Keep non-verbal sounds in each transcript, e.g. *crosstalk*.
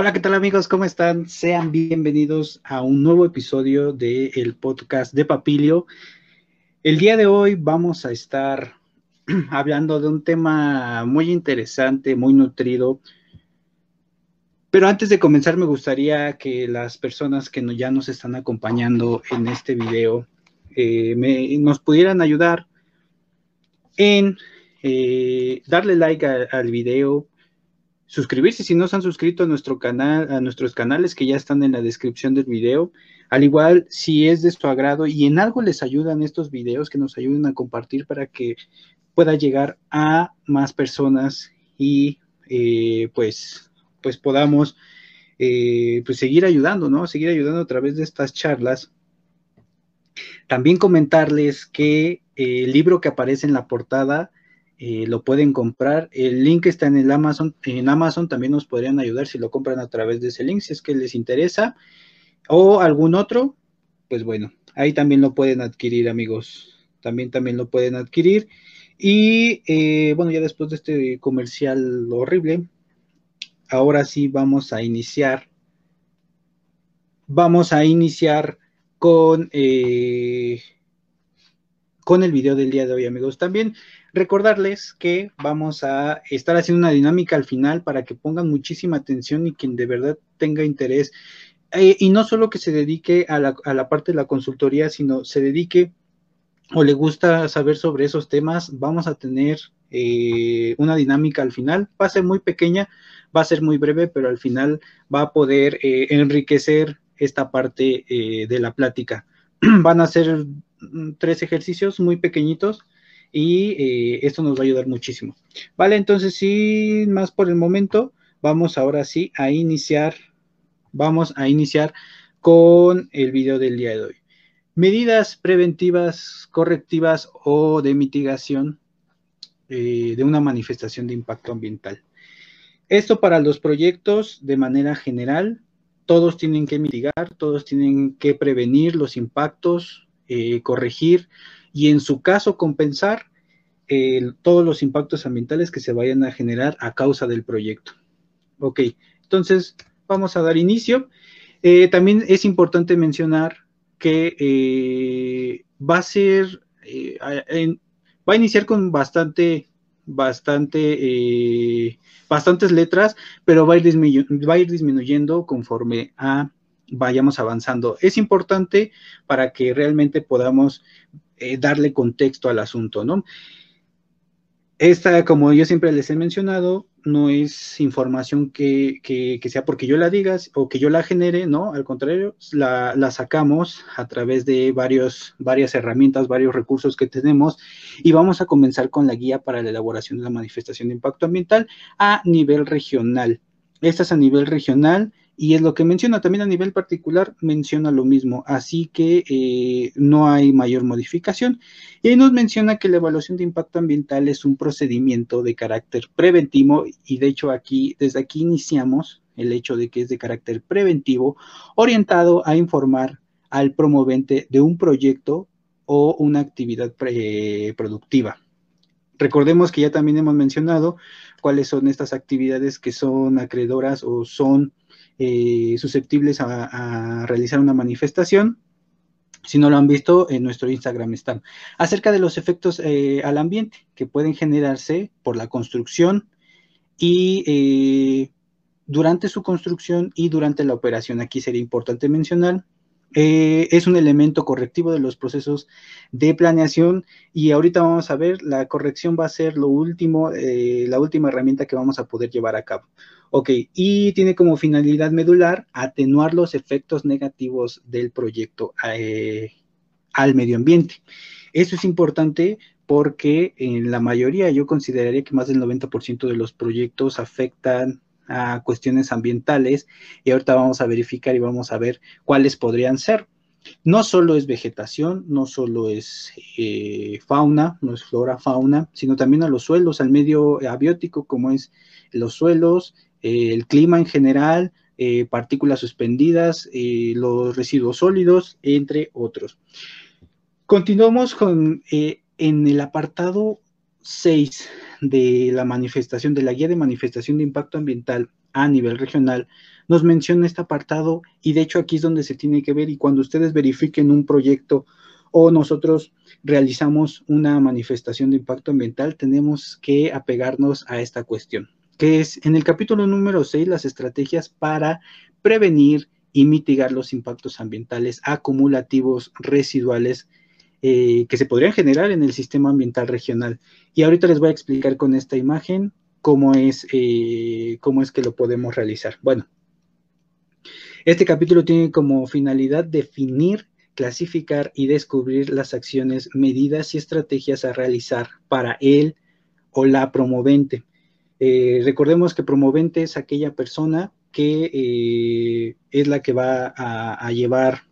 Hola, ¿qué tal amigos? ¿Cómo están? Sean bienvenidos a un nuevo episodio del podcast de Papilio. El día de hoy vamos a estar *clears throat* hablando de un tema muy interesante, muy nutrido. Pero antes de comenzar, me gustaría que las personas que ya nos están acompañando en este video eh, nos pudieran ayudar en eh, darle like al video, suscribirse si no se han suscrito a nuestros canales que ya están en la descripción del video. Al igual, si es de su agrado y en algo les ayudan estos videos, que nos ayuden a compartir para que pueda llegar a más personas y eh, pues, pues podamos eh, pues seguir ayudando, ¿no? Seguir ayudando a través de estas charlas. También comentarles que el libro que aparece en la portada eh, lo pueden comprar. El link está en el Amazon. En Amazon también nos podrían ayudar si lo compran a través de ese link, si es que les interesa. O algún otro, pues bueno, ahí también lo pueden adquirir, amigos. También, también lo pueden adquirir. Y eh, bueno, ya después de este comercial horrible, ahora sí vamos a iniciar. Vamos a iniciar con, eh, con el video del día de hoy, amigos. También Recordarles que vamos a estar haciendo una dinámica al final para que pongan muchísima atención y quien de verdad tenga interés, eh, y no solo que se dedique a la, parte de la consultoría, sino se dedique o le gusta saber sobre esos temas, vamos a tener eh, una dinámica al final. Va a ser muy pequeña, va a ser muy breve, pero al final va a poder eh, enriquecer esta parte de la plática. *clears throat* Van a ser mm, tres ejercicios muy pequeñitos y eh, esto nos va a ayudar muchísimo. Vale, entonces sin más por el momento, vamos ahora sí a iniciar, vamos a iniciar con el video del día de hoy. Medidas preventivas, correctivas o de mitigación eh, de una manifestación de impacto ambiental. Esto para los proyectos de manera general, todos tienen que mitigar, todos tienen que prevenir los impactos, eh, corregir y en su caso compensar todos los impactos ambientales que se vayan a generar a causa del proyecto. Ok, entonces vamos a dar inicio. Eh, también es importante mencionar que eh, va a ser, eh, va a iniciar con bastante, bastante, bastantes letras, pero va a, ir va a ir disminuyendo conforme a vayamos avanzando. Es importante para que realmente podamos darle contexto al asunto, ¿no? Esta, como yo siempre les he mencionado, no es información que, sea porque yo la diga o que yo la genere, no, al contrario, la, la, sacamos a través de varios, varias herramientas, varios recursos que tenemos y vamos a comenzar con la guía para la elaboración de la manifestación de impacto ambiental a nivel regional. Esta es a nivel regional y es lo que menciona también a nivel particular, menciona lo mismo, así que eh, no hay mayor modificación. Y nos menciona que la evaluación de impacto ambiental es un procedimiento de carácter preventivo y de hecho aquí, desde aquí iniciamos el hecho de que es de carácter preventivo, orientado a informar al promovente de un proyecto o una actividad productiva. Recordemos que ya también hemos mencionado cuáles son estas actividades que son acreedoras o son eh, susceptibles a, realizar una manifestación. Si no lo han visto, en nuestro Instagram están. Acerca de los efectos eh, al ambiente que pueden generarse por la construcción y eh, durante su construcción y durante la operación. Aquí sería importante mencionar es un elemento correctivo de los procesos de planeación y ahorita vamos a ver, la corrección va a ser lo último, la última herramienta que vamos a poder llevar a cabo. Ok, y tiene como finalidad medular atenuar los efectos negativos del proyecto eh, al medio ambiente. Eso es importante porque en la mayoría yo consideraría que más del 90% de los proyectos afectan a cuestiones ambientales y ahorita vamos a verificar y vamos a ver cuáles podrían ser. No solo es vegetación, no solo es eh, fauna, no es flora, fauna, sino también a los suelos, al medio abiótico como es los suelos, eh, el clima en general, eh, partículas suspendidas, los residuos sólidos, entre otros. Continuamos con en el apartado 6 de la manifestación, de la guía de manifestación de impacto ambiental, a nivel regional, nos menciona este apartado y de hecho aquí es donde se tiene que ver y cuando ustedes verifiquen un proyecto o nosotros realizamos una manifestación de impacto ambiental, tenemos que apegarnos a esta cuestión, que es en el capítulo número 6 las estrategias para prevenir y mitigar los impactos ambientales acumulativos residuales eh, que se podrían generar en el sistema ambiental regional. Y ahorita les voy a explicar con esta imagen cómo es, eh, cómo es que lo podemos realizar. Bueno, este capítulo tiene como finalidad definir, clasificar y descubrir las acciones, medidas y estrategias a realizar para él o la promovente. Eh, recordemos que promovente es aquella persona que eh, es la que va a, llevar,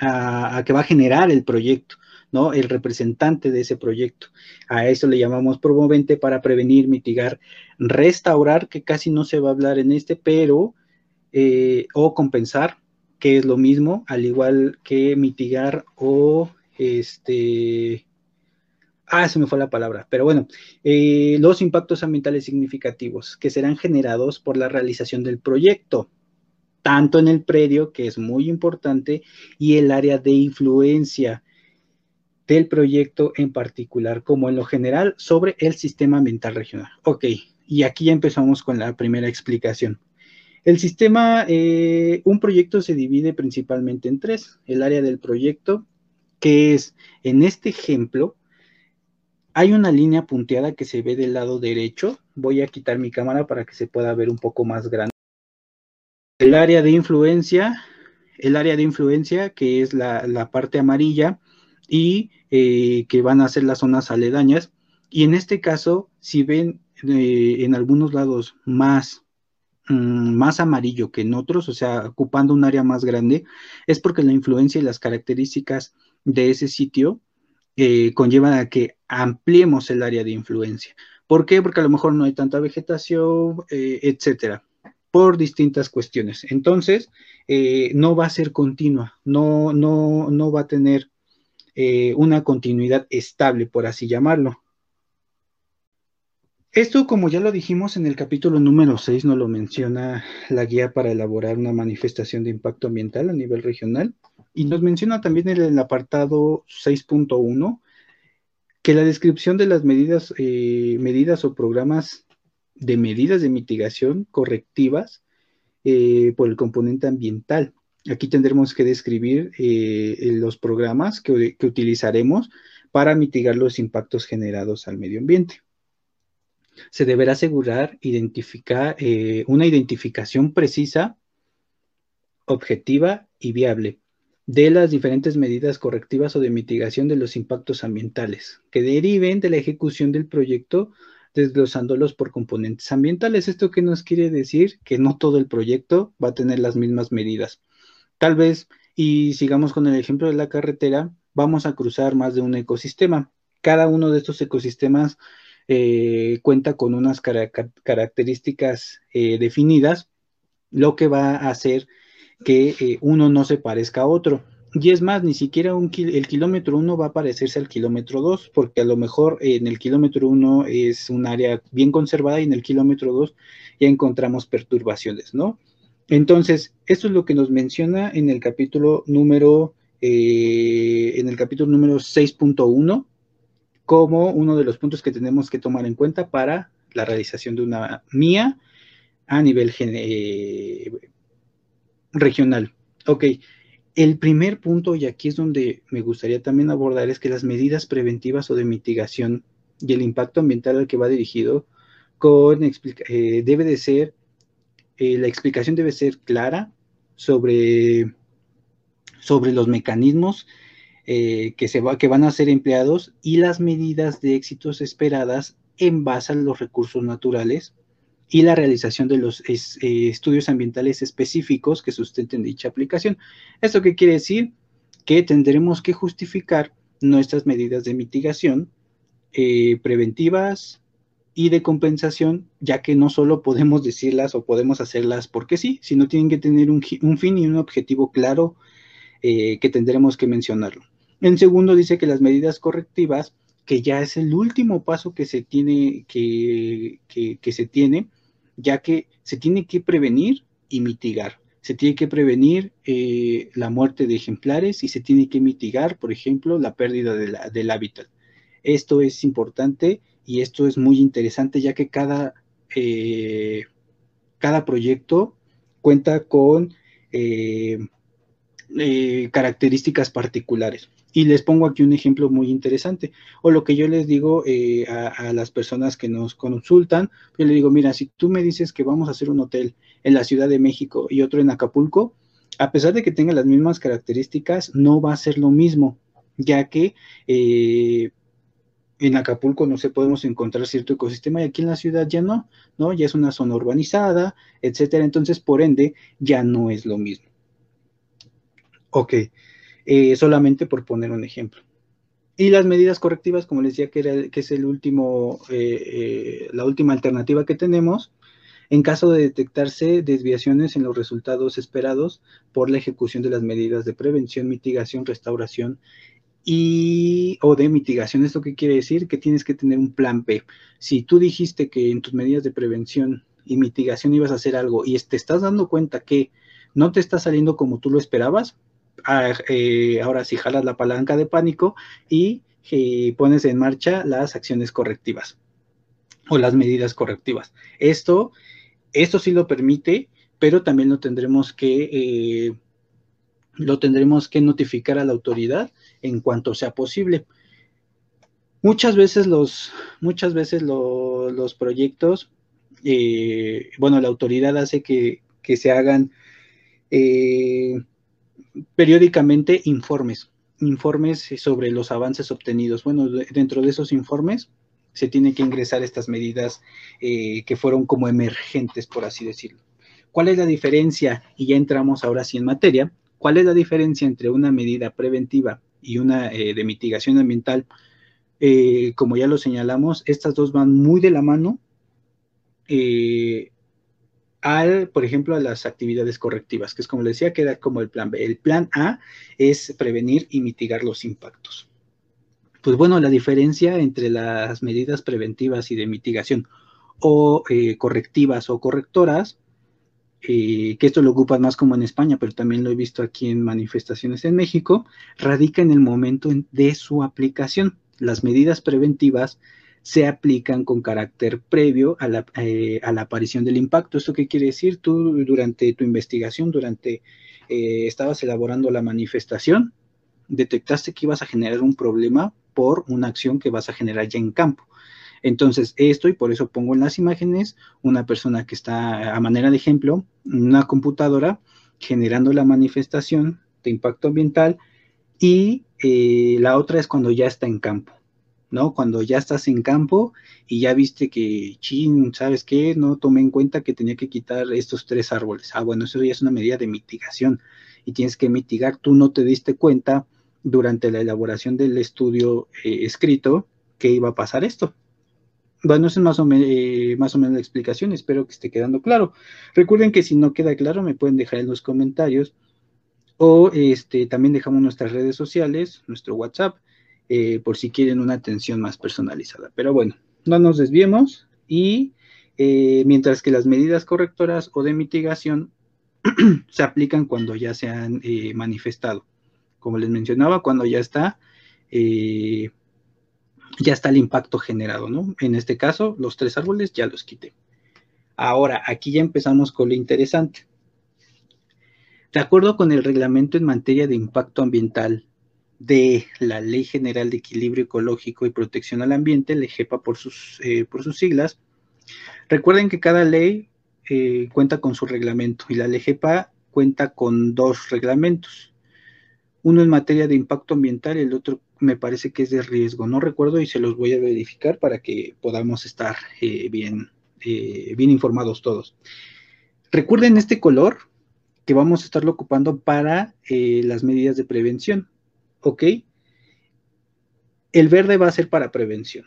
a, que va a generar el proyecto, ¿no? El representante de ese proyecto. A eso le llamamos promovente para prevenir, mitigar, restaurar, que casi no se va a hablar en este, pero, eh, o compensar, que es lo mismo, al igual que mitigar o este Ah, se me fue la palabra, pero bueno, eh, los impactos ambientales significativos que serán generados por la realización del proyecto, tanto en el predio, que es muy importante, y el área de influencia del proyecto en particular, como en lo general, sobre el sistema ambiental regional. Ok, y aquí ya empezamos con la primera explicación. El sistema, eh, un proyecto se divide principalmente en tres. El área del proyecto, que es, en este ejemplo, hay una línea punteada que se ve del lado derecho. Voy a quitar mi cámara para que se pueda ver un poco más grande. El área de influencia, el área de influencia que es la, parte amarilla y eh, que van a ser las zonas aledañas. Y en este caso, si ven eh, en algunos lados más, mm, más amarillo que en otros, o sea, ocupando un área más grande, es porque la influencia y las características de ese sitio eh, conllevan a que ampliemos el área de influencia. ¿Por qué? Porque a lo mejor no hay tanta vegetación, eh, etcétera, por distintas cuestiones. Entonces, eh, no va a ser continua, no, no, no va a tener una continuidad estable, por así llamarlo. Esto, como ya lo dijimos en el capítulo número 6, nos lo menciona la guía para elaborar una manifestación de impacto ambiental a nivel regional. Y nos menciona también en el apartado 6.1 que la descripción de las medidas, eh, medidas o programas de medidas de mitigación correctivas eh, por el componente ambiental. Aquí tendremos que describir eh, los programas que, que, utilizaremos para mitigar los impactos generados al medio ambiente. Se deberá asegurar identificar, una identificación precisa, objetiva y viable de las diferentes medidas correctivas o de mitigación de los impactos ambientales que deriven de la ejecución del proyecto desglosándolos por componentes ambientales. ¿Esto qué nos quiere decir? Que no todo el proyecto va a tener las mismas medidas. Tal vez, y sigamos con el ejemplo de la carretera, vamos a cruzar más de un ecosistema. Cada uno de estos ecosistemas eh, cuenta con unas características eh, definidas, lo que va a hacer que eh, uno no se parezca a otro. Y es más, ni siquiera el kilómetro uno va a parecerse al kilómetro dos, porque a lo mejor en el kilómetro uno es un área bien conservada y en el kilómetro dos ya encontramos perturbaciones, ¿no? Entonces, esto es lo que nos menciona en el capítulo número, eh, en el capítulo número 6.1, como uno de los puntos que tenemos que tomar en cuenta para la realización de una mía a nivel eh, regional. Ok, el primer punto, y aquí es donde me gustaría también abordar, es que las medidas preventivas o de mitigación y el impacto ambiental al que va dirigido con, eh, debe de ser, eh, la explicación debe ser clara sobre, sobre los mecanismos eh, que, se va, que van a ser empleados y las medidas de éxitos esperadas en base a los recursos naturales y la realización de los eh, estudios ambientales específicos que sustenten dicha aplicación. ¿Esto qué quiere decir? Que tendremos que justificar nuestras medidas de mitigación eh, preventivas y de compensación, ya que no solo podemos decirlas o podemos hacerlas porque sí, sino tienen que tener un, fin y un objetivo claro eh, que tendremos que mencionarlo. En segundo, dice que las medidas correctivas, que ya es el último paso que se tiene, que, que se tiene, ya que se tiene que prevenir y mitigar. Se tiene que prevenir eh, la muerte de ejemplares y se tiene que mitigar, por ejemplo, la pérdida del hábitat. Esto es importante y esto es muy interesante ya que cada, eh, cada proyecto cuenta con eh, características particulares. Y les pongo aquí un ejemplo muy interesante. O lo que yo les digo eh, a, las personas que nos consultan, yo les digo, mira, si tú me dices que vamos a hacer un hotel en la Ciudad de México y otro en Acapulco, a pesar de que tenga las mismas características, no va a ser lo mismo, ya que eh, en Acapulco no se podemos encontrar cierto ecosistema y aquí en la ciudad ya no, ¿no? Ya es una zona urbanizada, etcétera. Entonces, por ende, ya no es lo mismo. Ok. Eh, solamente por poner un ejemplo. Y las medidas correctivas, como les decía, que, es el último, eh, eh, la última alternativa que tenemos, en caso de detectarse desviaciones en los resultados esperados por la ejecución de las medidas de prevención, mitigación, restauración y o de mitigación. ¿Esto qué quiere decir? Que tienes que tener un plan B. Si tú dijiste que en tus medidas de prevención y mitigación ibas a hacer algo y te estás dando cuenta que no te está saliendo como tú lo esperabas, eh, ahora sí jalas la palanca de pánico y eh, pones en marcha las acciones correctivas o las medidas correctivas. Esto, esto sí lo permite, pero también lo tendremos que eh, lo tendremos que notificar a la autoridad en cuanto sea posible. Muchas veces los, muchas veces los proyectos, bueno, la autoridad hace que, que se hagan periódicamente informes, informes sobre los avances obtenidos. Bueno, dentro de esos informes se tiene que ingresar estas medidas eh, que fueron como emergentes, por así decirlo. ¿Cuál es la diferencia? Y ya entramos ahora sí en materia. ¿Cuál es la diferencia entre una medida preventiva y una eh, de mitigación ambiental? Eh, como ya lo señalamos, estas dos van muy de la mano al, por ejemplo, a las actividades correctivas, que es como les decía, que era como el plan B. El plan A es prevenir y mitigar los impactos. Pues bueno, la diferencia entre las medidas preventivas y de mitigación o eh, correctivas o correctoras, eh, que esto lo ocupan más como en España, pero también lo he visto aquí en manifestaciones en México, radica en el momento de su aplicación. Las medidas preventivas se aplican con carácter previo a la, eh, a la, aparición del impacto. ¿Esto qué quiere decir? Tú durante tu investigación, durante eh, estabas elaborando la manifestación, detectaste que ibas a generar un problema por una acción que vas a generar ya en campo. Entonces, esto, y por eso pongo en las imágenes, una persona que está a manera de ejemplo, una computadora generando la manifestación de impacto ambiental y eh, la otra es cuando ya está en campo. ¿No? Cuando ya estás en campo y ya viste que, chin, ¿sabes qué? No tomé en cuenta que tenía que quitar estos tres árboles. Ah, bueno, eso ya es una medida de mitigación y tienes que mitigar. Tú no te diste cuenta durante la elaboración del estudio eh, escrito que iba a pasar esto. Bueno, esa es más o, eh, más o menos la explicación, espero que esté quedando claro. Recuerden que si no queda claro me pueden dejar en los comentarios o este, también dejamos nuestras redes sociales, nuestro WhatsApp, eh, por si quieren una atención más personalizada. Pero bueno, no nos desviemos y eh, mientras que las medidas correctoras o de mitigación *clears throat* se aplican cuando ya se han eh, manifestado. Como les mencionaba, cuando ya está, ya está el impacto generado, ¿no? En este caso, los tres árboles ya los quité. Ahora, aquí ya empezamos con lo interesante. De acuerdo con el reglamento en materia de impacto ambiental de la Ley General de Equilibrio Ecológico y Protección al Ambiente, LEGEPA por sus, eh, por sus siglas. Recuerden que cada ley eh, cuenta con su reglamento y la LEGEPA cuenta con dos reglamentos. Uno en materia de impacto ambiental y el otro me parece que es de riesgo. No recuerdo y se los voy a verificar para que podamos estar eh, bien, bien informados todos. Recuerden este color que vamos a estarlo ocupando para las medidas de prevención. ¿Ok? El verde va a ser para prevención.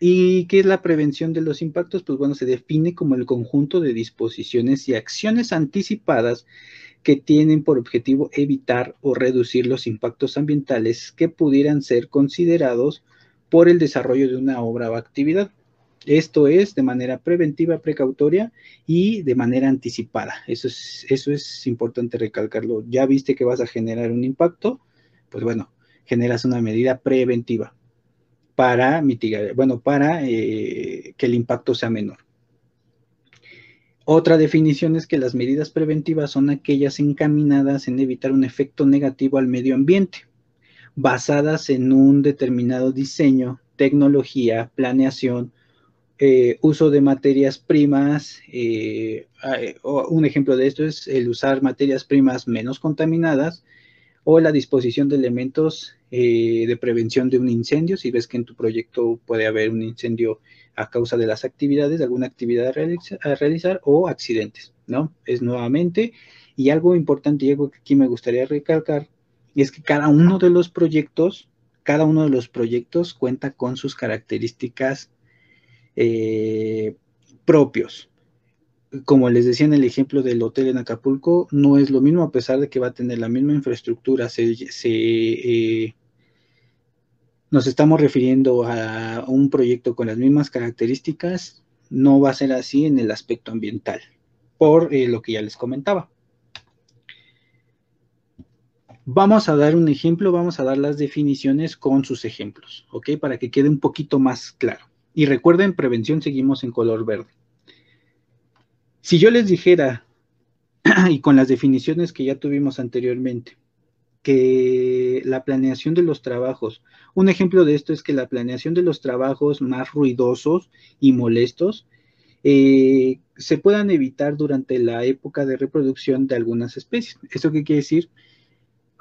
¿Y qué es la prevención de los impactos? Pues bueno, se define como el conjunto de disposiciones y acciones anticipadas que tienen por objetivo evitar o reducir los impactos ambientales que pudieran ser considerados por el desarrollo de una obra o actividad. Esto es de manera preventiva, precautoria y de manera anticipada. Eso es, eso es importante recalcarlo. Ya viste que vas a generar un impacto, pues bueno, generas una medida preventiva para mitigar, bueno, para eh, que el impacto sea menor. Otra definición es que las medidas preventivas son aquellas encaminadas en evitar un efecto negativo al medio ambiente, basadas en un determinado diseño, tecnología, planeación, eh, uso de materias primas. Eh, un ejemplo de esto es el usar materias primas menos contaminadas o la disposición de elementos eh, de prevención de un incendio. Si ves que en tu proyecto puede haber un incendio a causa de las actividades, de alguna actividad a, realizar o accidentes, ¿no? Es nuevamente, y algo importante y que aquí me gustaría recalcar, es que cada uno de los proyectos, cada uno de los proyectos cuenta con sus características eh, propios. Como les decía en el ejemplo del hotel en Acapulco, no es lo mismo a pesar de que va a tener la misma infraestructura, eh, nos estamos refiriendo a un proyecto con las mismas características, no va a ser así en el aspecto ambiental, por eh, lo que ya les comentaba. Vamos a dar un ejemplo, vamos a dar las definiciones con sus ejemplos, ¿ok? Para que quede un poquito más claro. Y recuerden, prevención seguimos en color verde. Si yo les dijera, *clears throat* y con las definiciones que ya tuvimos anteriormente, que la planeación de los trabajos, un ejemplo de esto es que la planeación de los trabajos más ruidosos y molestos eh, se puedan evitar durante la época de reproducción de algunas especies. ¿Esto qué quiere decir?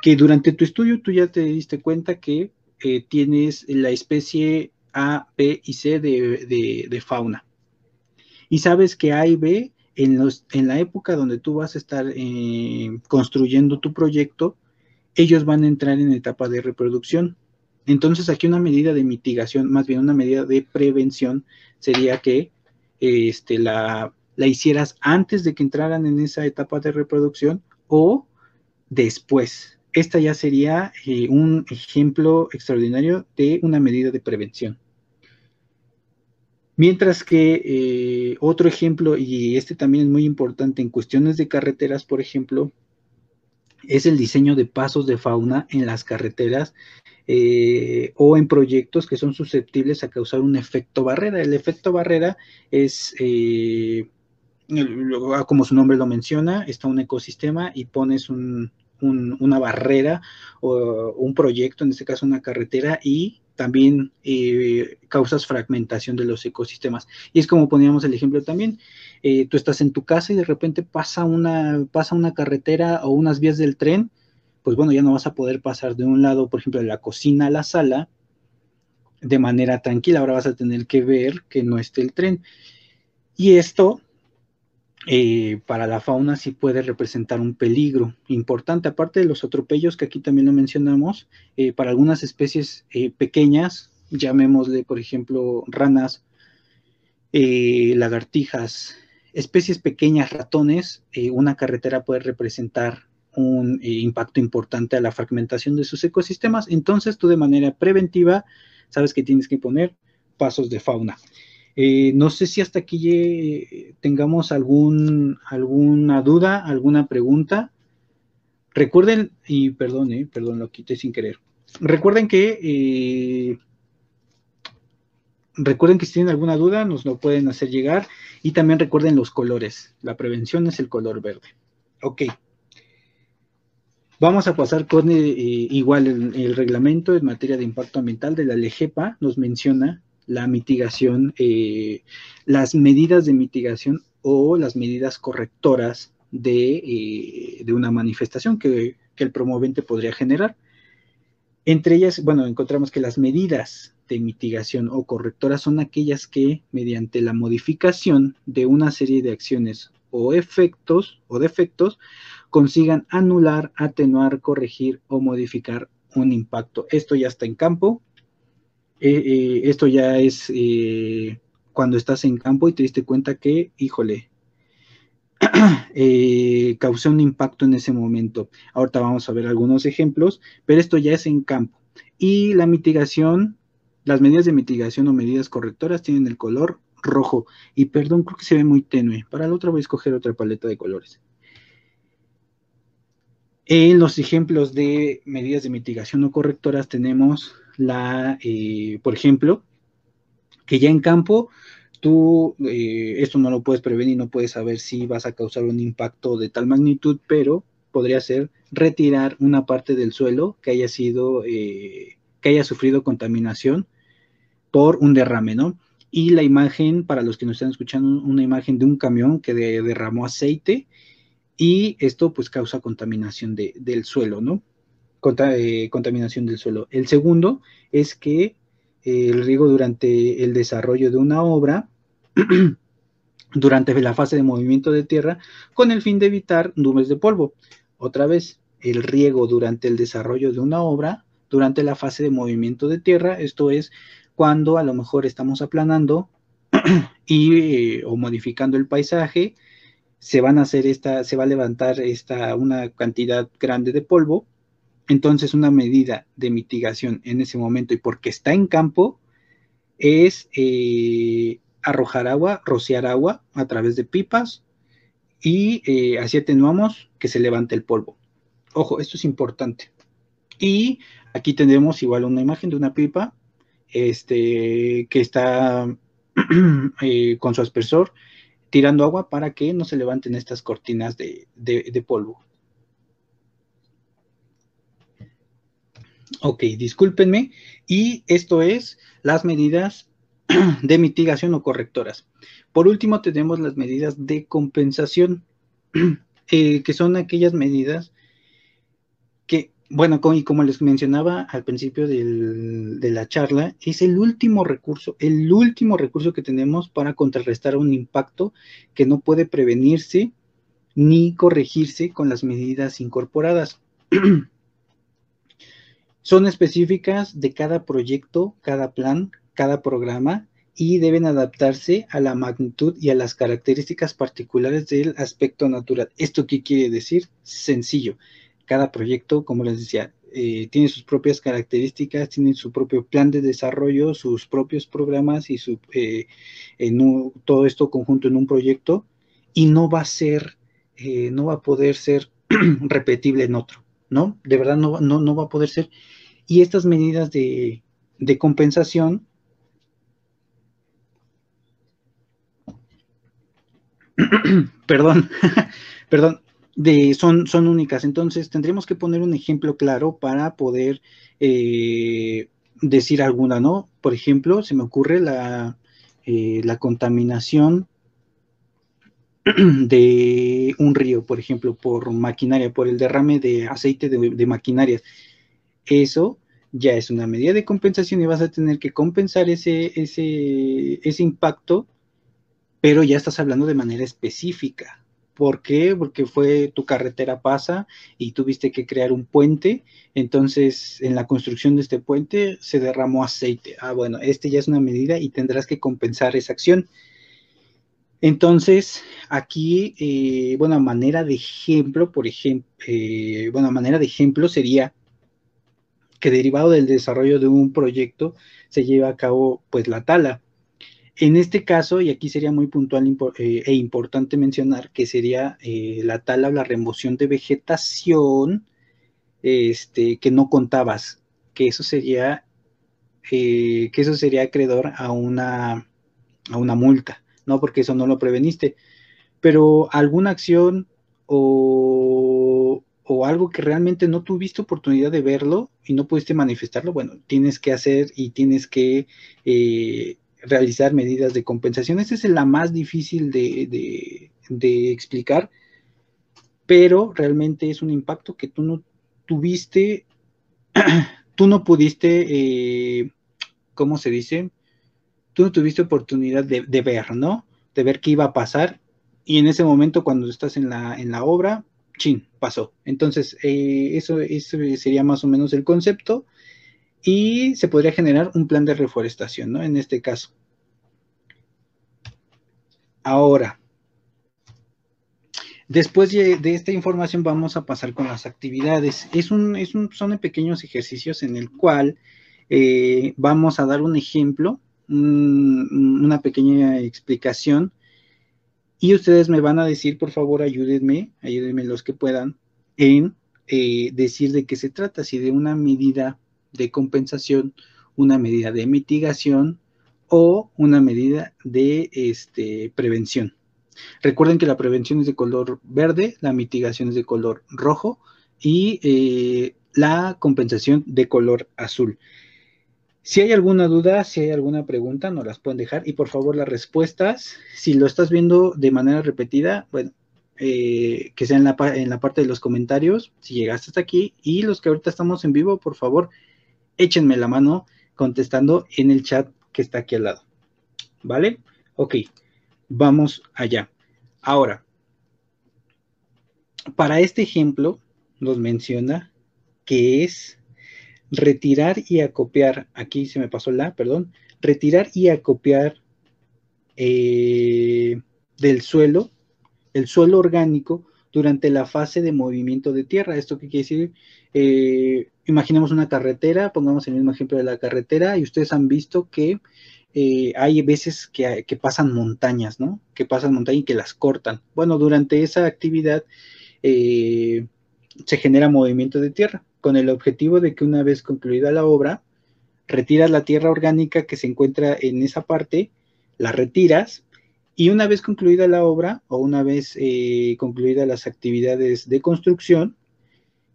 Que durante tu estudio tú ya te diste cuenta que eh, tienes la especie A, B y C de, fauna. Y sabes que A y B, en, la época donde tú vas a estar eh, construyendo tu proyecto, ellos van a entrar en etapa de reproducción. Entonces aquí una medida de mitigación, más bien una medida de prevención, sería que este, la, la hicieras antes de que entraran en esa etapa de reproducción o después. Esta ya sería eh, un ejemplo extraordinario de una medida de prevención. Mientras que eh, otro ejemplo, y este también es muy importante en cuestiones de carreteras, por ejemplo, es el diseño de pasos de fauna en las carreteras eh, o en proyectos que son susceptibles a causar un efecto barrera. El efecto barrera es, eh, como su nombre lo menciona, está un ecosistema y pones una barrera o un proyecto, en este caso una carretera, y también eh, causas fragmentación de los ecosistemas. Y es como poníamos el ejemplo también, eh, tú estás en tu casa y de repente pasa una, pasa una carretera o unas vías del tren, pues bueno, ya no vas a poder pasar de un lado, por ejemplo, de la cocina a la sala de manera tranquila, ahora vas a tener que ver que no esté el tren. Y esto eh, para la fauna sí puede representar un peligro importante, aparte de los atropellos que aquí también lo mencionamos, eh, para algunas especies eh, pequeñas, llamémosle por ejemplo ranas, lagartijas, especies pequeñas, ratones, una carretera puede representar un impacto importante a la fragmentación de sus ecosistemas, entonces tú de manera preventiva sabes que tienes que poner pasos de fauna. Eh, no sé si hasta aquí eh, tengamos alguna duda, alguna pregunta. Recuerden, y perdón, eh, perdón, lo quité sin querer. Recuerden que recuerden que si tienen alguna duda nos lo pueden hacer llegar y también recuerden los colores. La prevención es el color verde. Ok. Vamos a pasar con igual el, el, reglamento en materia de impacto ambiental de la LEGEPA. Nos menciona la mitigación, eh, las medidas de mitigación o las medidas correctoras de, eh, una manifestación que, el promovente podría generar. Entre ellas, bueno, encontramos que las medidas de mitigación o correctoras son aquellas que, mediante la modificación de una serie de acciones o efectos o defectos, consigan anular, atenuar, corregir o modificar un impacto. Esto ya está en campo, eh, eh, esto ya es eh, cuando estás en campo y te diste cuenta que, híjole, *clears throat* causó un impacto en ese momento. Ahorita vamos a ver algunos ejemplos, pero esto ya es en campo. Y la mitigación, las medidas de mitigación o medidas correctoras tienen el color rojo. Y perdón, creo que se ve muy tenue. Para la otra voy a escoger otra paleta de colores. En los ejemplos de medidas de mitigación o correctoras tenemos la, eh, por ejemplo, que ya en campo tú eh, esto no lo puedes prevenir, no puedes saber si vas a causar un impacto de tal magnitud, pero podría ser retirar una parte del suelo que haya sido, eh, que haya sufrido contaminación por un derrame, ¿no? Y la imagen, para los que nos están escuchando, una imagen de un camión que derramó aceite y esto pues causa contaminación del suelo, ¿no? Eh, contaminación del suelo. El segundo es que eh, el riego durante el desarrollo de una obra, *clears throat* durante la fase de movimiento de tierra, con el fin de evitar nubes de polvo. Otra vez, el riego durante el desarrollo de una obra, durante la fase de movimiento de tierra, esto es cuando a lo mejor estamos aplanando *clears throat* y, eh, o modificando el paisaje se van a hacer esta, se va a levantar esta, una cantidad grande de polvo. Entonces, una medida de mitigación en ese momento y porque está en campo es eh, arrojar agua, rociar agua a través de pipas y eh, así atenuamos que se levante el polvo. Ojo, esto es importante. Y aquí tenemos igual una imagen de una pipa este, que está *clears throat* eh, con su aspersor tirando agua para que no se levanten estas cortinas de, polvo. Ok, discúlpenme. Y esto es las medidas *clears throat* de mitigación o correctoras. Por último, tenemos las medidas de compensación, *clears throat* eh, que son aquellas medidas bueno, y como les mencionaba al principio de la charla, es el último recurso, el último recurso que tenemos para contrarrestar un impacto que no puede prevenirse ni corregirse con las medidas incorporadas. *clears throat* Son específicas de cada proyecto, cada plan, cada programa y deben adaptarse a la magnitud y a las características particulares del aspecto natural. ¿Esto qué quiere decir? Sencillo cada proyecto, como les decía, eh, tiene sus propias características, tiene su propio plan de desarrollo, sus propios programas y su, eh, todo esto conjunto en un proyecto y no va a ser, eh, no va a poder ser *clears throat* repetible en otro, ¿no? De verdad no, no, no va a poder ser. Y estas medidas de, de compensación *clears throat* perdón, *laughs* perdón, son, son únicas. Entonces, tendríamos que poner un ejemplo claro para poder eh, decir alguna, ¿no? Por ejemplo, se me ocurre la, eh, la contaminación *clears throat* de un río, por ejemplo, por maquinaria, por el derrame de aceite de, de maquinarias. Eso ya es una medida de compensación y vas a tener que compensar ese, ese, ese impacto, pero ya estás hablando de manera específica. ¿Por qué? Porque fue tu carretera pasa y tuviste que crear un puente. Entonces, en la construcción de este puente se derramó aceite. Ah, bueno, este ya es una medida y tendrás que compensar esa acción. Entonces, aquí, eh, bueno, manera de ejemplo, por ejemplo, eh, bueno, manera de ejemplo sería que derivado del desarrollo de un proyecto se lleva a cabo, pues, la tala. En este caso, y aquí sería muy puntual eh, e importante mencionar que sería eh, la tala o la remoción de vegetación este, que no contabas, que eso sería, eh, que eso sería acreedor a una, a una multa, ¿no? Porque eso no lo preveniste. Pero alguna acción o, o algo que realmente no tuviste oportunidad de verlo y no pudiste manifestarlo, bueno, tienes que hacer y tienes que realizar medidas de compensación. Esa es la más difícil de, explicar, pero realmente es un impacto que tú no tuviste, *clears throat* tú no pudiste, eh, ¿cómo se dice? Tú no tuviste oportunidad de, ver, ¿no? De ver qué iba a pasar y en ese momento cuando estás en la, en la obra, chin, pasó. Entonces, eh, eso, eso sería más o menos el concepto y se podría generar un plan de reforestación, ¿no? En este caso. Ahora, después de, esta información vamos a pasar con las actividades. Es un, son pequeños ejercicios en el cual eh, vamos a dar un ejemplo una pequeña explicación y ustedes me van a decir, por favor, ayúdenme, ayúdenme los que puedan, en eh, decir de qué se trata, si de una medida de compensación, una medida de mitigación o una medida de este, prevención. Recuerden que la prevención es de color verde, la mitigación es de color rojo y eh, la compensación de color azul. Si hay alguna duda, si hay alguna pregunta, nos las pueden dejar y por favor las respuestas, si lo estás viendo de manera repetida, bueno, eh, que sea en la, en la parte de los comentarios, si llegaste hasta aquí y los que ahorita estamos en vivo, por favor, échenme la mano contestando en el chat que está aquí al lado. ¿Vale? Ok, vamos allá. Ahora, para este ejemplo nos menciona que es retirar y acopiar, aquí se me pasó la, perdón, retirar y acopiar eh, del suelo, el suelo orgánico durante la fase de movimiento de tierra. ¿Esto qué quiere decir? Eh, imaginemos una carretera, pongamos el mismo ejemplo de la carretera, y ustedes han visto que eh, hay veces que, pasan montañas, ¿no? Que pasan montañas y que las cortan. Bueno, durante esa actividad se genera movimiento de tierra, con el objetivo de que una vez concluida la obra, retiras la tierra orgánica que se encuentra en esa parte, la retiras, y una vez concluida la obra o una vez eh, concluidas las actividades de construcción,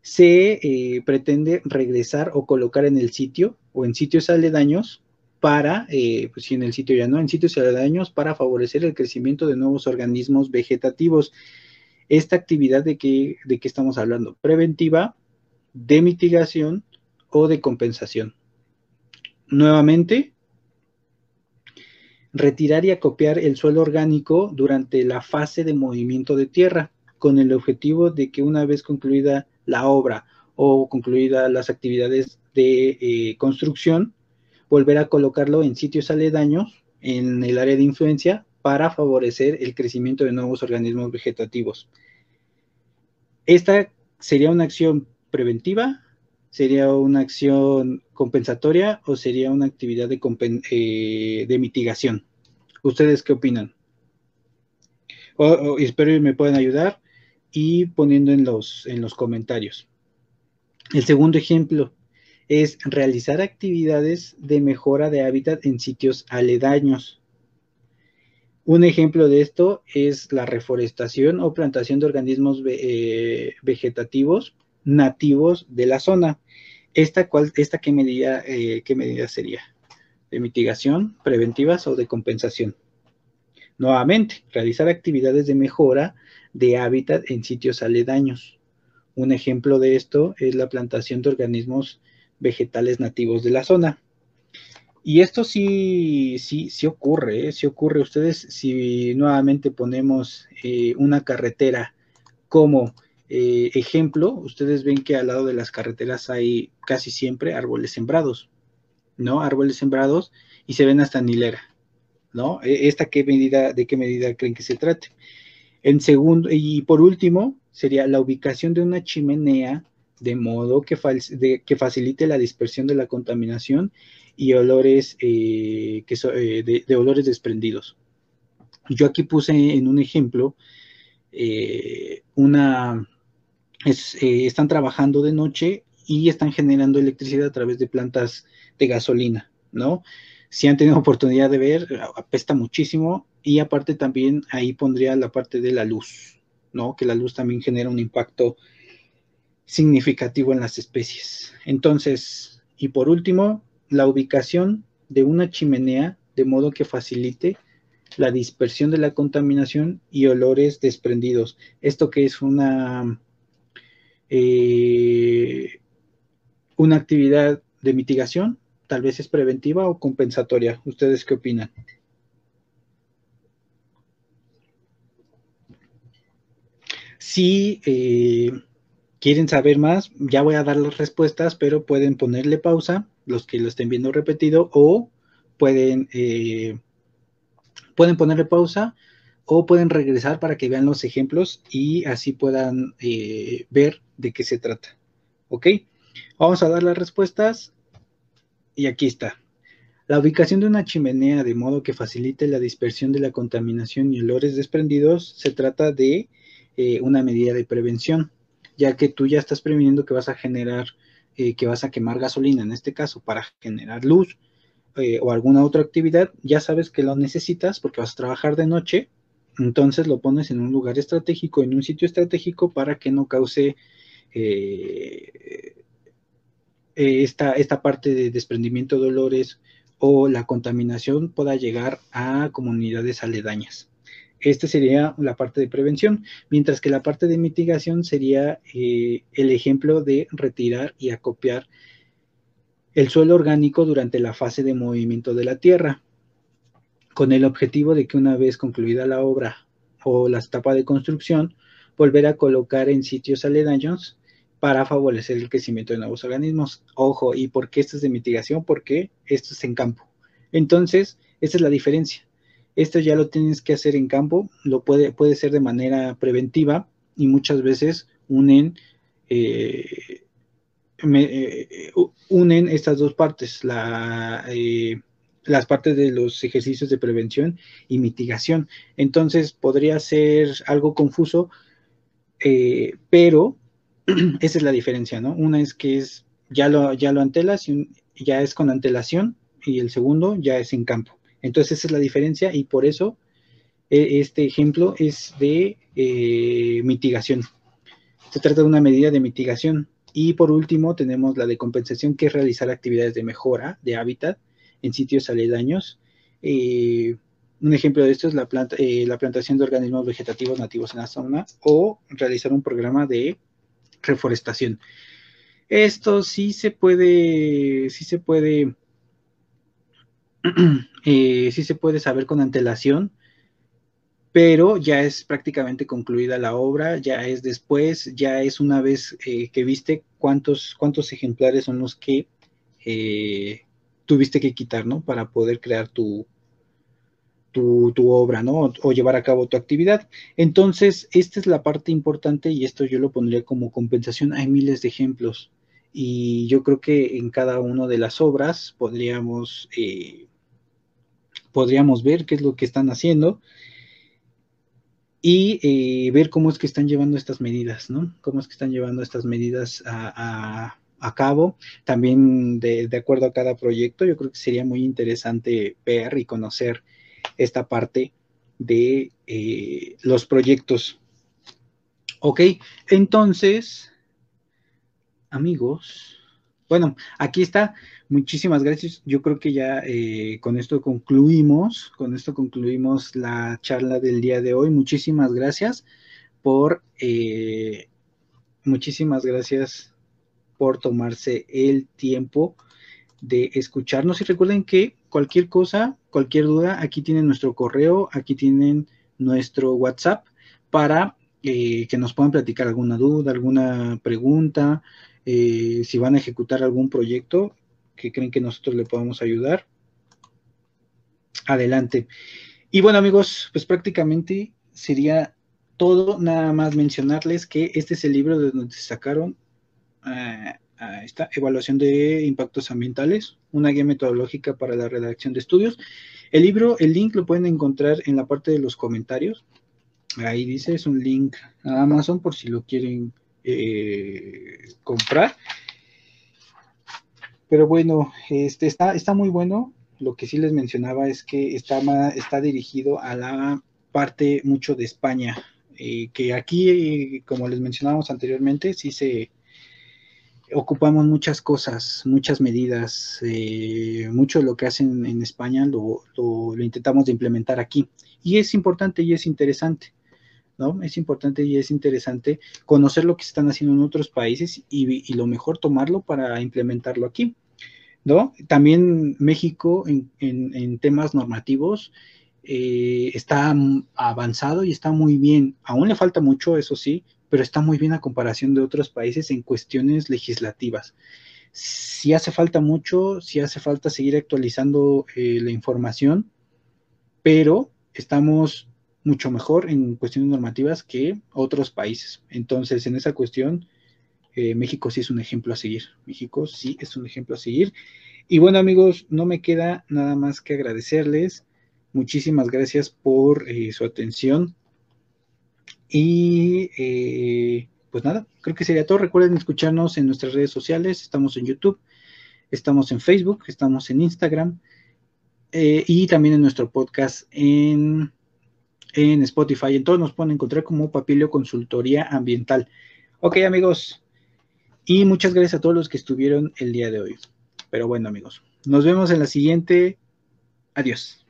se pretende regresar o colocar en el sitio o en sitios aledaños para, eh, pues si en el sitio ya no, en sitios aledaños para favorecer el crecimiento de nuevos organismos vegetativos. Esta actividad de de qué estamos hablando, preventiva, de mitigación o de compensación. Nuevamente, retirar y acopiar el suelo orgánico durante la fase de movimiento de tierra, con el objetivo de que una vez concluida la obra o concluidas las actividades de eh, construcción, volver a colocarlo en sitios aledaños en el área de influencia para favorecer el crecimiento de nuevos organismos vegetativos. Esta sería una acción preventiva, sería una acción compensatoria o sería una actividad de, eh, mitigación. ¿Ustedes qué opinan? espero que me puedan ayudar y poniendo en los, en los comentarios. El segundo ejemplo, es realizar actividades de mejora de hábitat en sitios aledaños. Un ejemplo de esto es la reforestación o plantación de organismos eh, vegetativos nativos de la zona. ¿Esta, cuál, esta qué, medida, eh, qué medida sería? ¿De mitigación, preventivas o de compensación? Nuevamente, realizar actividades de mejora de hábitat en sitios aledaños. Un ejemplo de esto es la plantación de organismos vegetales nativos de la zona. Y esto sí, sí, sí ocurre, ¿eh? ocurre. Ustedes, si nuevamente ponemos eh, una carretera como eh, ejemplo, ustedes ven que al lado de las carreteras hay casi siempre árboles sembrados, ¿no? Árboles sembrados y se ven hasta en hilera, ¿no? E, ¿Esta qué medida, de qué medida creen que se trate? En segundo, y por último, sería la ubicación de una chimenea de modo que, que, facilite la dispersión de la contaminación y olores eh, que eh, de, olores desprendidos. Yo aquí puse en un ejemplo una están trabajando de noche y están generando electricidad a través de plantas de gasolina, ¿no? Si han tenido oportunidad de ver, apesta muchísimo y aparte también ahí pondría la parte de la luz, ¿no? Que la luz también genera un impacto significativo en las especies. Entonces, y por último, la ubicación de una chimenea de modo que facilite la dispersión de la contaminación y olores desprendidos. Esto que es una, eh, una actividad de mitigación, tal vez es preventiva o compensatoria. ¿Ustedes qué opinan? Sí, eh, quieren saber más, ya voy a dar las respuestas, pero pueden ponerle pausa, los que lo estén viendo repetido, o pueden, eh, pueden ponerle pausa o pueden regresar para que vean los ejemplos y así puedan eh, ver de qué se trata. ¿Ok? Vamos a dar las respuestas y aquí está. La ubicación de una chimenea de modo que facilite la dispersión de la contaminación y olores desprendidos se trata de eh, una medida de prevención, ya que tú ya estás previniendo que vas a generar, eh, que vas a quemar gasolina, en este caso, para generar luz eh, o alguna otra actividad, ya sabes que lo necesitas porque vas a trabajar de noche, entonces lo pones en un lugar estratégico, en un sitio estratégico para que no cause esta, esta parte de desprendimiento de olores o la contaminación pueda llegar a comunidades aledañas. Esta sería la parte de prevención, mientras que la parte de mitigación sería eh, el ejemplo de retirar y acopiar el suelo orgánico durante la fase de movimiento de la tierra, con el objetivo de que una vez concluida la obra o la etapa de construcción, volver a colocar en sitios aledaños para favorecer el crecimiento de nuevos organismos. Ojo, ¿y por qué esto es de mitigación? Porque esto es en campo. Entonces, esta es la diferencia. Esto ya lo tienes que hacer en campo, lo puede, puede ser de manera preventiva y muchas veces unen, eh, eh, unen estas dos partes, eh, las partes de los ejercicios de prevención y mitigación. Entonces podría ser algo confuso, pero esa es la diferencia, ¿no? Una es que es ya lo, ya lo antelas y ya es con antelación y el segundo ya es en campo. Entonces esa es la diferencia y por eso e, este ejemplo es de eh, mitigación. Se trata de una medida de mitigación. Y por último tenemos la de compensación, que es realizar actividades de mejora de hábitat en sitios aledaños. Eh, un ejemplo de esto es la, planta, eh, la plantación de organismos vegetativos nativos en la zona o realizar un programa de reforestación. Esto sí se puede, sí se puede, *clears throat* eh, sí se puede saber con antelación, pero ya es prácticamente concluida la obra, ya es después, ya es una vez eh, que viste cuántos, cuántos ejemplares son los que eh, tuviste que quitar, ¿no? Para poder crear tu, tu, obra, ¿no? O llevar a cabo tu actividad. Entonces, esta es la parte importante y esto yo lo pondría como compensación. Hay miles de ejemplos y yo creo que en cada una de las obras podríamos, eh, podríamos ver qué es lo que están haciendo y eh, ver cómo es que están llevando estas medidas, ¿no? Cómo es que están llevando estas medidas a, cabo. También de, de, acuerdo a cada proyecto, yo creo que sería muy interesante ver y conocer esta parte de eh, los proyectos. Ok, entonces, amigos, bueno, aquí está. Muchísimas gracias. Yo creo que ya eh, con esto concluimos, con esto concluimos la charla del día de hoy. Muchísimas gracias por, eh, muchísimas gracias por tomarse el tiempo de escucharnos y recuerden que cualquier cosa, cualquier duda, aquí tienen nuestro correo, aquí tienen nuestro WhatsApp para eh, que nos puedan platicar alguna duda, alguna pregunta, eh, si van a ejecutar algún proyecto que creen que nosotros le podamos ayudar. Adelante. Y bueno amigos, pues prácticamente sería todo, nada más mencionarles que este es el libro de donde se sacaron eh, esta evaluación de impactos ambientales, una guía metodológica para la redacción de estudios. El libro, el link lo pueden encontrar en la parte de los comentarios. Ahí dice, es un link a Amazon por si lo quieren eh, comprar. Pero bueno, este está, está muy bueno. Lo que sí les mencionaba es que está, está dirigido a la parte mucho de España, eh, que aquí, como les mencionábamos anteriormente, sí se, ocupamos muchas cosas, muchas medidas, eh, mucho de lo que hacen en España lo, intentamos de implementar aquí. Y es importante y es interesante, ¿no? Es importante y es interesante conocer lo que se están haciendo en otros países y, lo mejor tomarlo para implementarlo aquí, ¿no? También México en, temas normativos eh, está avanzado y está muy bien. Aún le falta mucho, eso sí, pero está muy bien a comparación de otros países en cuestiones legislativas. Si hace falta mucho, si hace falta seguir actualizando eh, la información, pero estamos mucho mejor en cuestiones normativas que otros países. Entonces, en esa cuestión, eh, México sí es un ejemplo a seguir. México sí es un ejemplo a seguir. Y bueno amigos, no me queda nada más que agradecerles. Muchísimas gracias por eh, su atención. Y eh, pues nada, creo que sería todo. Recuerden escucharnos en nuestras redes sociales. Estamos en YouTube, estamos en Facebook, estamos en Instagram eh, y también en nuestro podcast en, en Spotify. En todos nos pueden encontrar como Papilio Consultoría Ambiental. Ok amigos, y muchas gracias a todos los que estuvieron el día de hoy. Pero bueno amigos, nos vemos en la siguiente. Adiós.